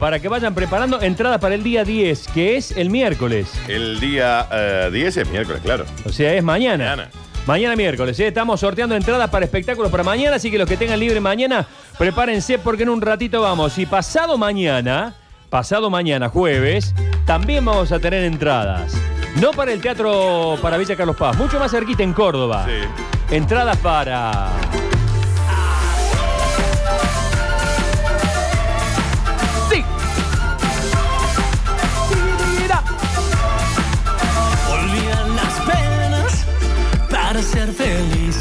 Para que vayan preparando entradas para el día 10, que es el miércoles. El día eh, 10 es miércoles, claro. O sea, es mañana. Mañana. Mañana miércoles. ¿eh? Estamos sorteando entradas para espectáculos para mañana, así que los que tengan libre mañana, prepárense porque en un ratito vamos. Y pasado mañana, pasado mañana, jueves, también vamos a tener entradas. No para el teatro para Villa Carlos Paz, mucho más cerquita en Córdoba. Sí. Entradas para. Ser feliz.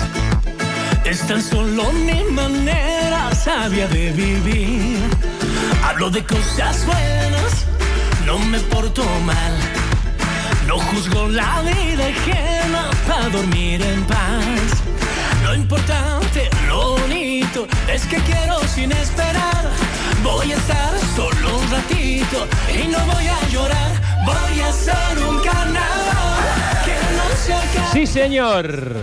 Es tan solo mi manera sabia de vivir. Hablo de cosas buenas, no me porto mal. No juzgo la vida ajena para dormir en paz. Lo importante, lo bonito, es que quiero sin esperar. Voy a estar solo un ratito y no voy a llorar. Voy a hacer un carnaval Sí, señor.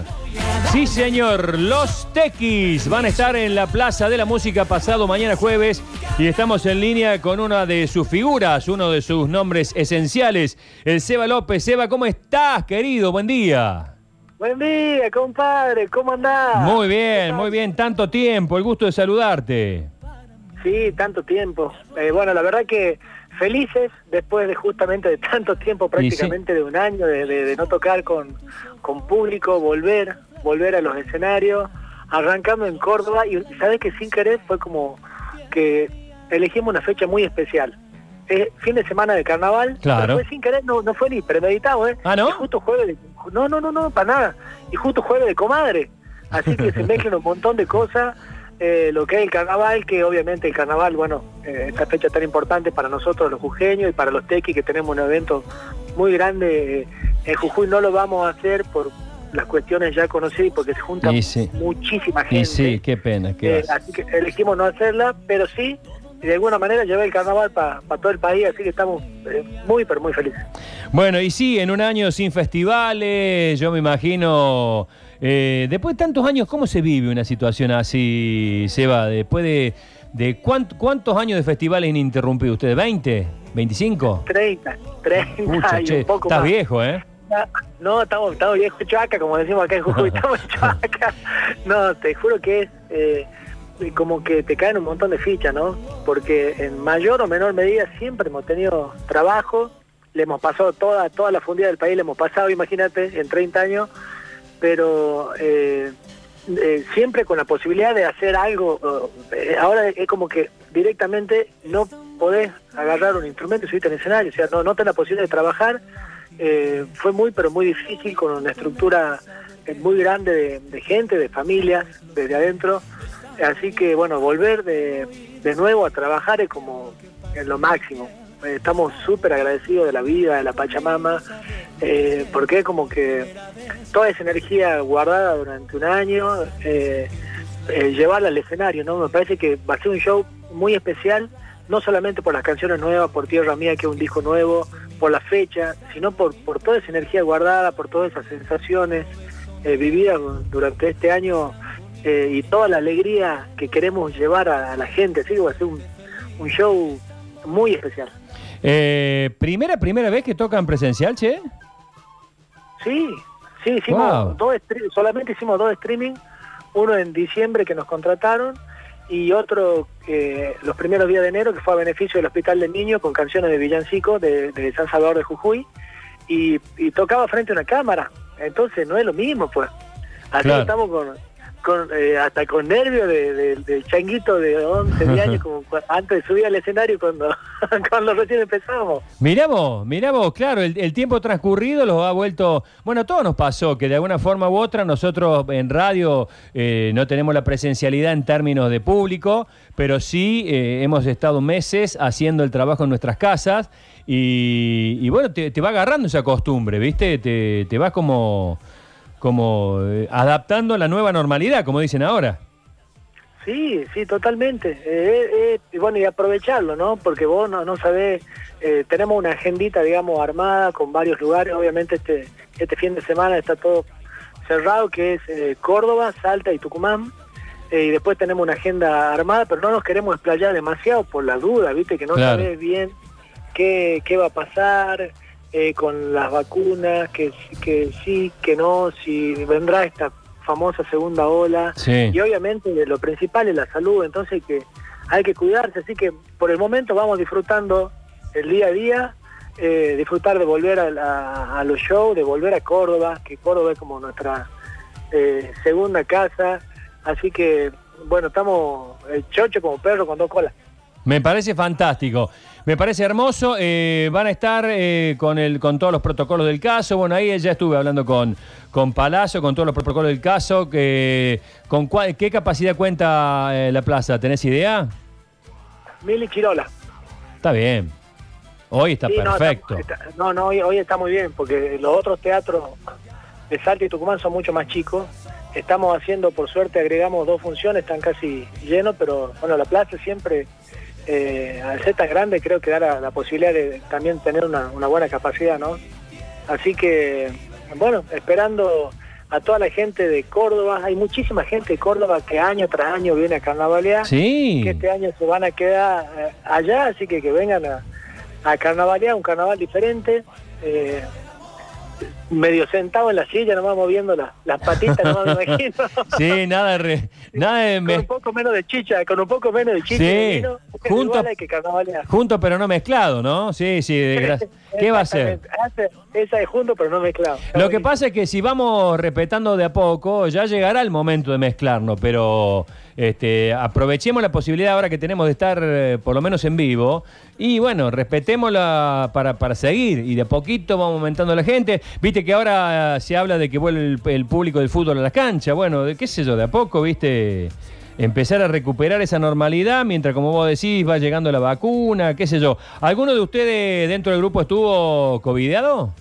Sí, señor. Los Tequis van a estar en la Plaza de la Música pasado mañana jueves y estamos en línea con una de sus figuras, uno de sus nombres esenciales, el Seba López. Seba, ¿cómo estás, querido? Buen día. Buen día, compadre, ¿cómo andás? Muy bien, muy bien. Tanto tiempo, el gusto de saludarte. Sí, tanto tiempo. Eh, bueno, la verdad que felices después de justamente de tanto tiempo, prácticamente de un año, de, de- de no tocar con, con público, volver, volver a los escenarios, arrancando en Córdoba y sabes que sin querer fue como que elegimos una fecha muy especial. Es fin de semana de carnaval, Claro. pero sin querer, no, no fue ni premeditado, ¿eh? Ah, ¿no? Y justo jueves de... No, no, no, no, para nada. Y justo jueves de comadre. Así que se mezclan un montón de cosas. Eh, lo que es el carnaval, que obviamente el carnaval, bueno, eh, esta fecha tan importante para nosotros los jujeños y para los tequis, que tenemos un evento muy grande eh, en Jujuy, no lo vamos a hacer por las cuestiones ya conocidas porque se junta sí. muchísima gente. Y sí, qué pena. qué Eh, así que elegimos no hacerla, pero sí, de alguna manera llevé el carnaval para todo el país, así que estamos eh, muy, pero muy felices. Bueno, y sí, en un año sin festivales, yo me imagino, eh, después de tantos años, ¿cómo se vive una situación así, Seba? Después de, de cuánt- cuántos años de festivales ininterrumpidos ustedes, ¿20? ¿25? 30, 30 Pucha, y che, un poco estás más. viejo, ¿eh? No, estamos, estamos viejos chaca, como decimos acá en Jujuy, estamos chaca. No, te juro que es eh, como que te caen un montón de fichas, ¿no? Porque en mayor o menor medida siempre hemos tenido trabajo, le hemos pasado toda, toda la fundida del país, le hemos pasado, imagínate, en 30 años, pero eh, eh, siempre con la posibilidad de hacer algo. eh, ahora es como que directamente no podés agarrar un instrumento y subirte al escenario, o sea, no, no tenés la posibilidad de trabajar. Fue muy, pero muy difícil con una estructura muy grande de, gente, de familias, desde adentro. Así que, bueno, volver de, de nuevo a trabajar es como es lo máximo. Estamos súper agradecidos de la vida, de la Pachamama, eh, porque como que toda esa energía guardada durante un año, eh, eh, llevarla al escenario, ¿no? Me parece que va a ser un show muy especial, no solamente por las canciones nuevas, por Tierra Mía, que es un disco nuevo, por la fecha, sino por, por toda esa energía guardada, por todas esas sensaciones eh, vividas durante este año eh, y toda la alegría que queremos llevar a, la gente. Así que va a ser un, un show muy especial. ¿Primera, primera vez que tocan presencial, che? Sí, sí, hicimos Wow. dos solamente hicimos dos streaming, uno en diciembre que nos contrataron y otro eh, los primeros días de enero que fue a beneficio del Hospital del Niño con canciones de Villancico de, de San Salvador de Jujuy y, y tocaba frente a una cámara, entonces no es lo mismo pues. Así Claro. estamos con, con, eh, hasta con nervios de, de- del changuito de 11 de años como antes de subir al escenario cuando, cuando recién empezamos. Mirá vos, claro, el, el tiempo transcurrido los ha vuelto... Bueno, a todos nos pasó que de alguna forma u otra nosotros en radio eh, no tenemos la presencialidad en términos de público, pero sí eh, hemos estado meses haciendo el trabajo en nuestras casas y, y bueno, te, te va agarrando esa costumbre, ¿viste? Te, te vas como, como eh, adaptando a la nueva normalidad, como dicen ahora. Sí, sí, totalmente. Eh, eh, y bueno, y aprovecharlo, ¿no? Porque vos no, no sabés, tenemos una agendita, digamos, armada con varios lugares. Obviamente este, este fin de semana está todo cerrado, que es Córdoba, Salta y Tucumán. eh, y después tenemos una agenda armada, pero no nos queremos explayar demasiado por la duda, ¿viste? Que no Claro. sabes bien qué, qué va a pasar eh, con las vacunas, que, que sí, que no, si vendrá esta famosa segunda ola. Sí. Y obviamente lo principal es la salud, entonces que hay que cuidarse, así que por el momento vamos disfrutando el día a día, eh, disfrutar de volver a, la- a los shows, de volver a Córdoba, que Córdoba es como nuestra eh, segunda casa, así que bueno, estamos el chocho como perro con dos colas. Me parece fantástico. Me parece hermoso. eh, van a estar eh, con, el, con todos los protocolos del caso. Bueno, ahí ya estuve hablando con, con Palazzo, con todos los protocolos del caso. Que, con cuál- ¿Qué capacidad cuenta eh, la plaza? ¿Tenés idea? Mili Chirola. Está bien. Hoy está Sí, perfecto. está- No, no, hoy, hoy está muy bien, porque los otros teatros de Salta y Tucumán son mucho más chicos. Estamos haciendo, por suerte, agregamos dos funciones, están casi llenos, pero bueno, la plaza siempre, eh, al ser tan grande, creo que da la, la posibilidad de también tener una, una buena capacidad, ¿no? Así que, bueno, esperando a toda la gente de Córdoba, hay muchísima gente de Córdoba que año tras año viene a carnavalear Sí. que este año se van a quedar eh, allá, así que que vengan a, a carnavalear, un carnaval diferente. eh, medio sentado en la silla, nomás moviendo la- las patitas, nomás me imagino. Sí, nada re- nada de con un poco menos de chicha, con un poco menos de chicha. Sí, vino, junto- que junto pero no mezclado, ¿no? Sí, sí. de ¿Qué va a ser? Esa es junto, pero no mezclado. Lo que pasa es que si vamos respetando de a poco, ya llegará el momento de mezclarnos, pero este, aprovechemos la posibilidad ahora que tenemos de estar eh, por lo menos en vivo y bueno, respetémosla para, para seguir y de a poquito vamos aumentando la gente. Viste que ahora eh, se habla de que vuelve el, público del fútbol a las canchas, bueno, de qué sé yo, de a poco, viste, empezar a recuperar esa normalidad mientras, como vos decís, va llegando la vacuna, qué sé yo. ¿Alguno de ustedes dentro del grupo estuvo covideado?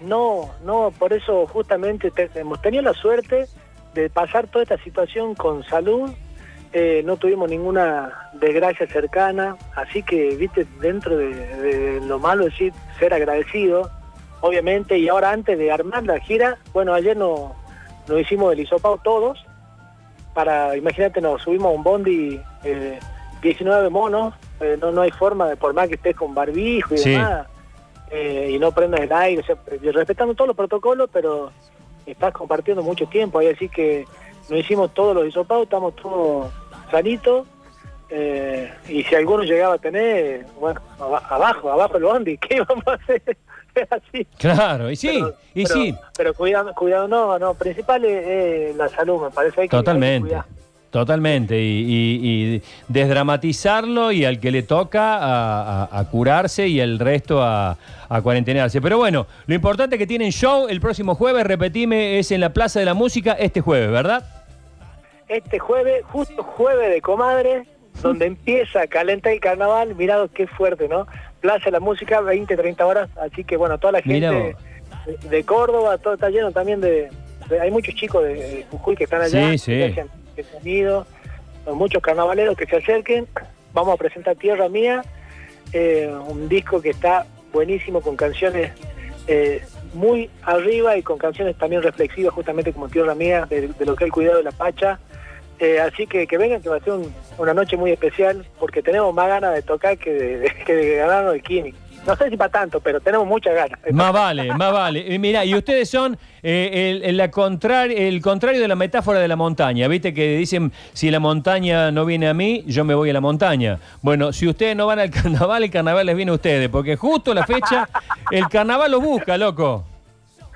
No, no, por eso justamente te- hemos tenido la suerte de pasar toda esta situación con salud, eh, no tuvimos ninguna desgracia cercana, así que, viste, dentro de, de lo malo decir ser agradecido, obviamente, y ahora antes de armar la gira, bueno, ayer no- nos hicimos el hisopado todos, para, imagínate, nos subimos a un bondi, eh, 19 monos, eh, no, no hay forma, de por más que estés con barbijo y Sí. demás, eh, y no prendas el aire, o sea, eh, respetando todos los protocolos, pero estás compartiendo mucho tiempo, ahí así que nos hicimos todos los hisopados, estamos todos sanitos, eh, y si alguno llegaba a tener, bueno, aba- abajo, abajo el bondi, ¿qué vamos a hacer? Así. Claro, y sí, Pero- y pero- sí, Pero cuidado, cuidado, no, no, principal es, la salud, me parece. Que, hay que totalmente. y, y- y desdramatizarlo y al que le toca a, a- a curarse y el resto a, a cuarentenarse. Pero bueno, lo importante es que tienen show el próximo jueves, repetime, es en la Plaza de la Música este jueves, ¿verdad? Este jueves, justo jueves de comadre, donde empieza a calentar el carnaval, mirado qué fuerte, ¿no? Plaza de la Música, 20, 30 horas, así que bueno, toda la gente de, de Córdoba, todo está lleno también de, de- hay muchos chicos de, de Jujuy que están allá, Sí, sí. Que muchos carnavaleros que se acerquen, vamos a presentar Tierra Mía, eh, un disco que está buenísimo con canciones eh, muy arriba y con canciones también reflexivas justamente como Tierra Mía, de, lo que es el cuidado de la Pacha. Eh, así que que vengan, que va a ser un- una noche muy especial, porque tenemos más ganas de tocar que de, de- de ganarnos el Kini. No sé si para tanto, pero tenemos muchas ganas. Más vale, más vale. Mira, y ustedes son eh, el, el- la contrar- el contrario de la metáfora de la montaña. Viste que dicen, si la montaña no viene a mí, yo me voy a la montaña. Bueno, si ustedes no van al carnaval, el carnaval les viene a ustedes, porque justo la fecha, el carnaval los busca, loco.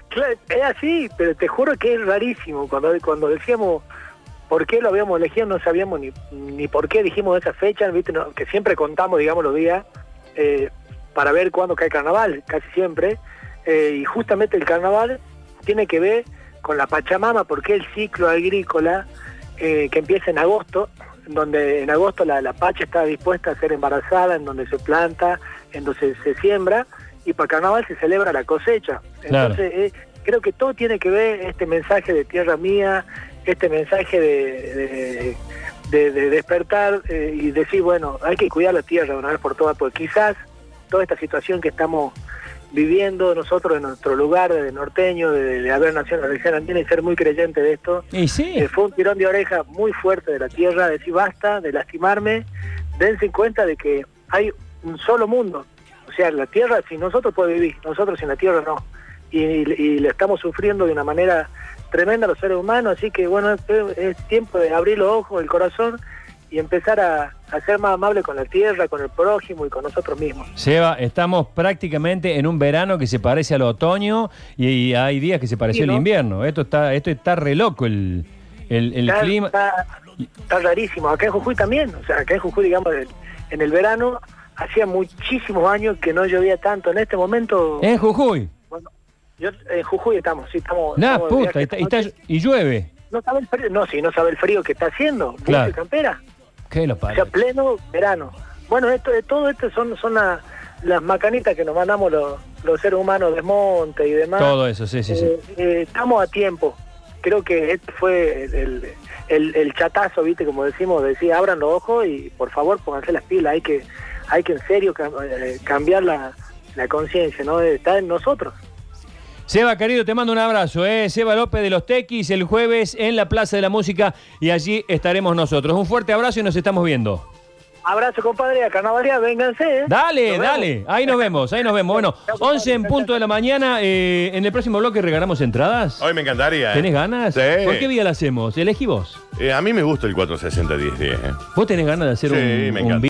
Claro, es así, pero te juro que es rarísimo. Cuando, cuando decíamos por qué lo habíamos elegido, no sabíamos ni, ni por qué dijimos esa fecha, ¿viste? No, que siempre contamos, digamos, los días eh, para ver cuándo cae carnaval, casi siempre. Eh, y justamente el carnaval tiene que ver con la Pachamama, porque el ciclo agrícola eh, que empieza en agosto, donde en agosto la, la Pacha está dispuesta a ser embarazada, en donde se planta, en donde se, se siembra, y para carnaval se celebra la cosecha. Claro. Entonces, eh, creo que todo tiene que ver este mensaje de tierra mía, este mensaje de, de- de- de despertar eh, y decir, bueno, hay que cuidar la tierra una vez por todas, porque quizás toda esta situación que estamos viviendo nosotros en nuestro lugar de norteño, de, de haber nacido en la región andina y ser muy creyente de esto. Y sí. Eh, fue un tirón de oreja muy fuerte de la tierra, de decir basta, de lastimarme, dense cuenta de que hay un solo mundo. O sea, la tierra sin nosotros puede vivir, nosotros sin la tierra no. Y, y, le estamos sufriendo de una manera tremenda los seres humanos, así que bueno, es, es tiempo de abrir los ojos, el corazón y empezar a, a, ser más amable con la tierra, con el prójimo y con nosotros mismos. Seba, estamos prácticamente en un verano que se parece al otoño y, y hay días que se pareció Sí, ¿no? al invierno. Esto está, esto está re loco el, el, el Está- clima. Está, está rarísimo. Acá en Jujuy también. O sea, acá en Jujuy, digamos, en, el verano, hacía muchísimos años que no llovía tanto. En este momento, En Jujuy. bueno, yo, en Jujuy estamos, sí, estamos. Nah, estamos de puta, viaje y, está- llueve. No sabe el frío, no, sí, no sabe el frío que está haciendo. Claro. campera. ¿Qué lo O sea, pleno verano. Bueno, esto, todo esto son, son la- las macanitas que nos mandamos los, los seres humanos de monte y demás. Todo eso, sí, sí, sí. Eh, eh, estamos a tiempo. Creo que este fue el, el, chatazo, viste, como decimos, de decir, abran los ojos y por favor pónganse las pilas. Hay que, hay que en serio cam- eh, cambiar la, la conciencia, ¿no? Está en nosotros. Seba, querido, te mando un abrazo. ¿eh? Seba López de los Tequis el jueves en la Plaza de la Música y allí estaremos nosotros. Un fuerte abrazo y nos estamos viendo. Abrazo, compadre, a carnavalía, vénganse. ¿eh? Dale, dale. Ahí nos vemos, ahí nos vemos. Bueno, 11 en punto de la mañana. eh, en el próximo bloque regalamos entradas. Hoy me encantaría. ¿eh? ¿Tenés ganas? Sí. ¿Por qué vía la hacemos? Elegí vos. Eh, a mí me gusta el 460-1010. ¿eh? ¿Vos tenés ganas de hacer Sí, un, me un encanta.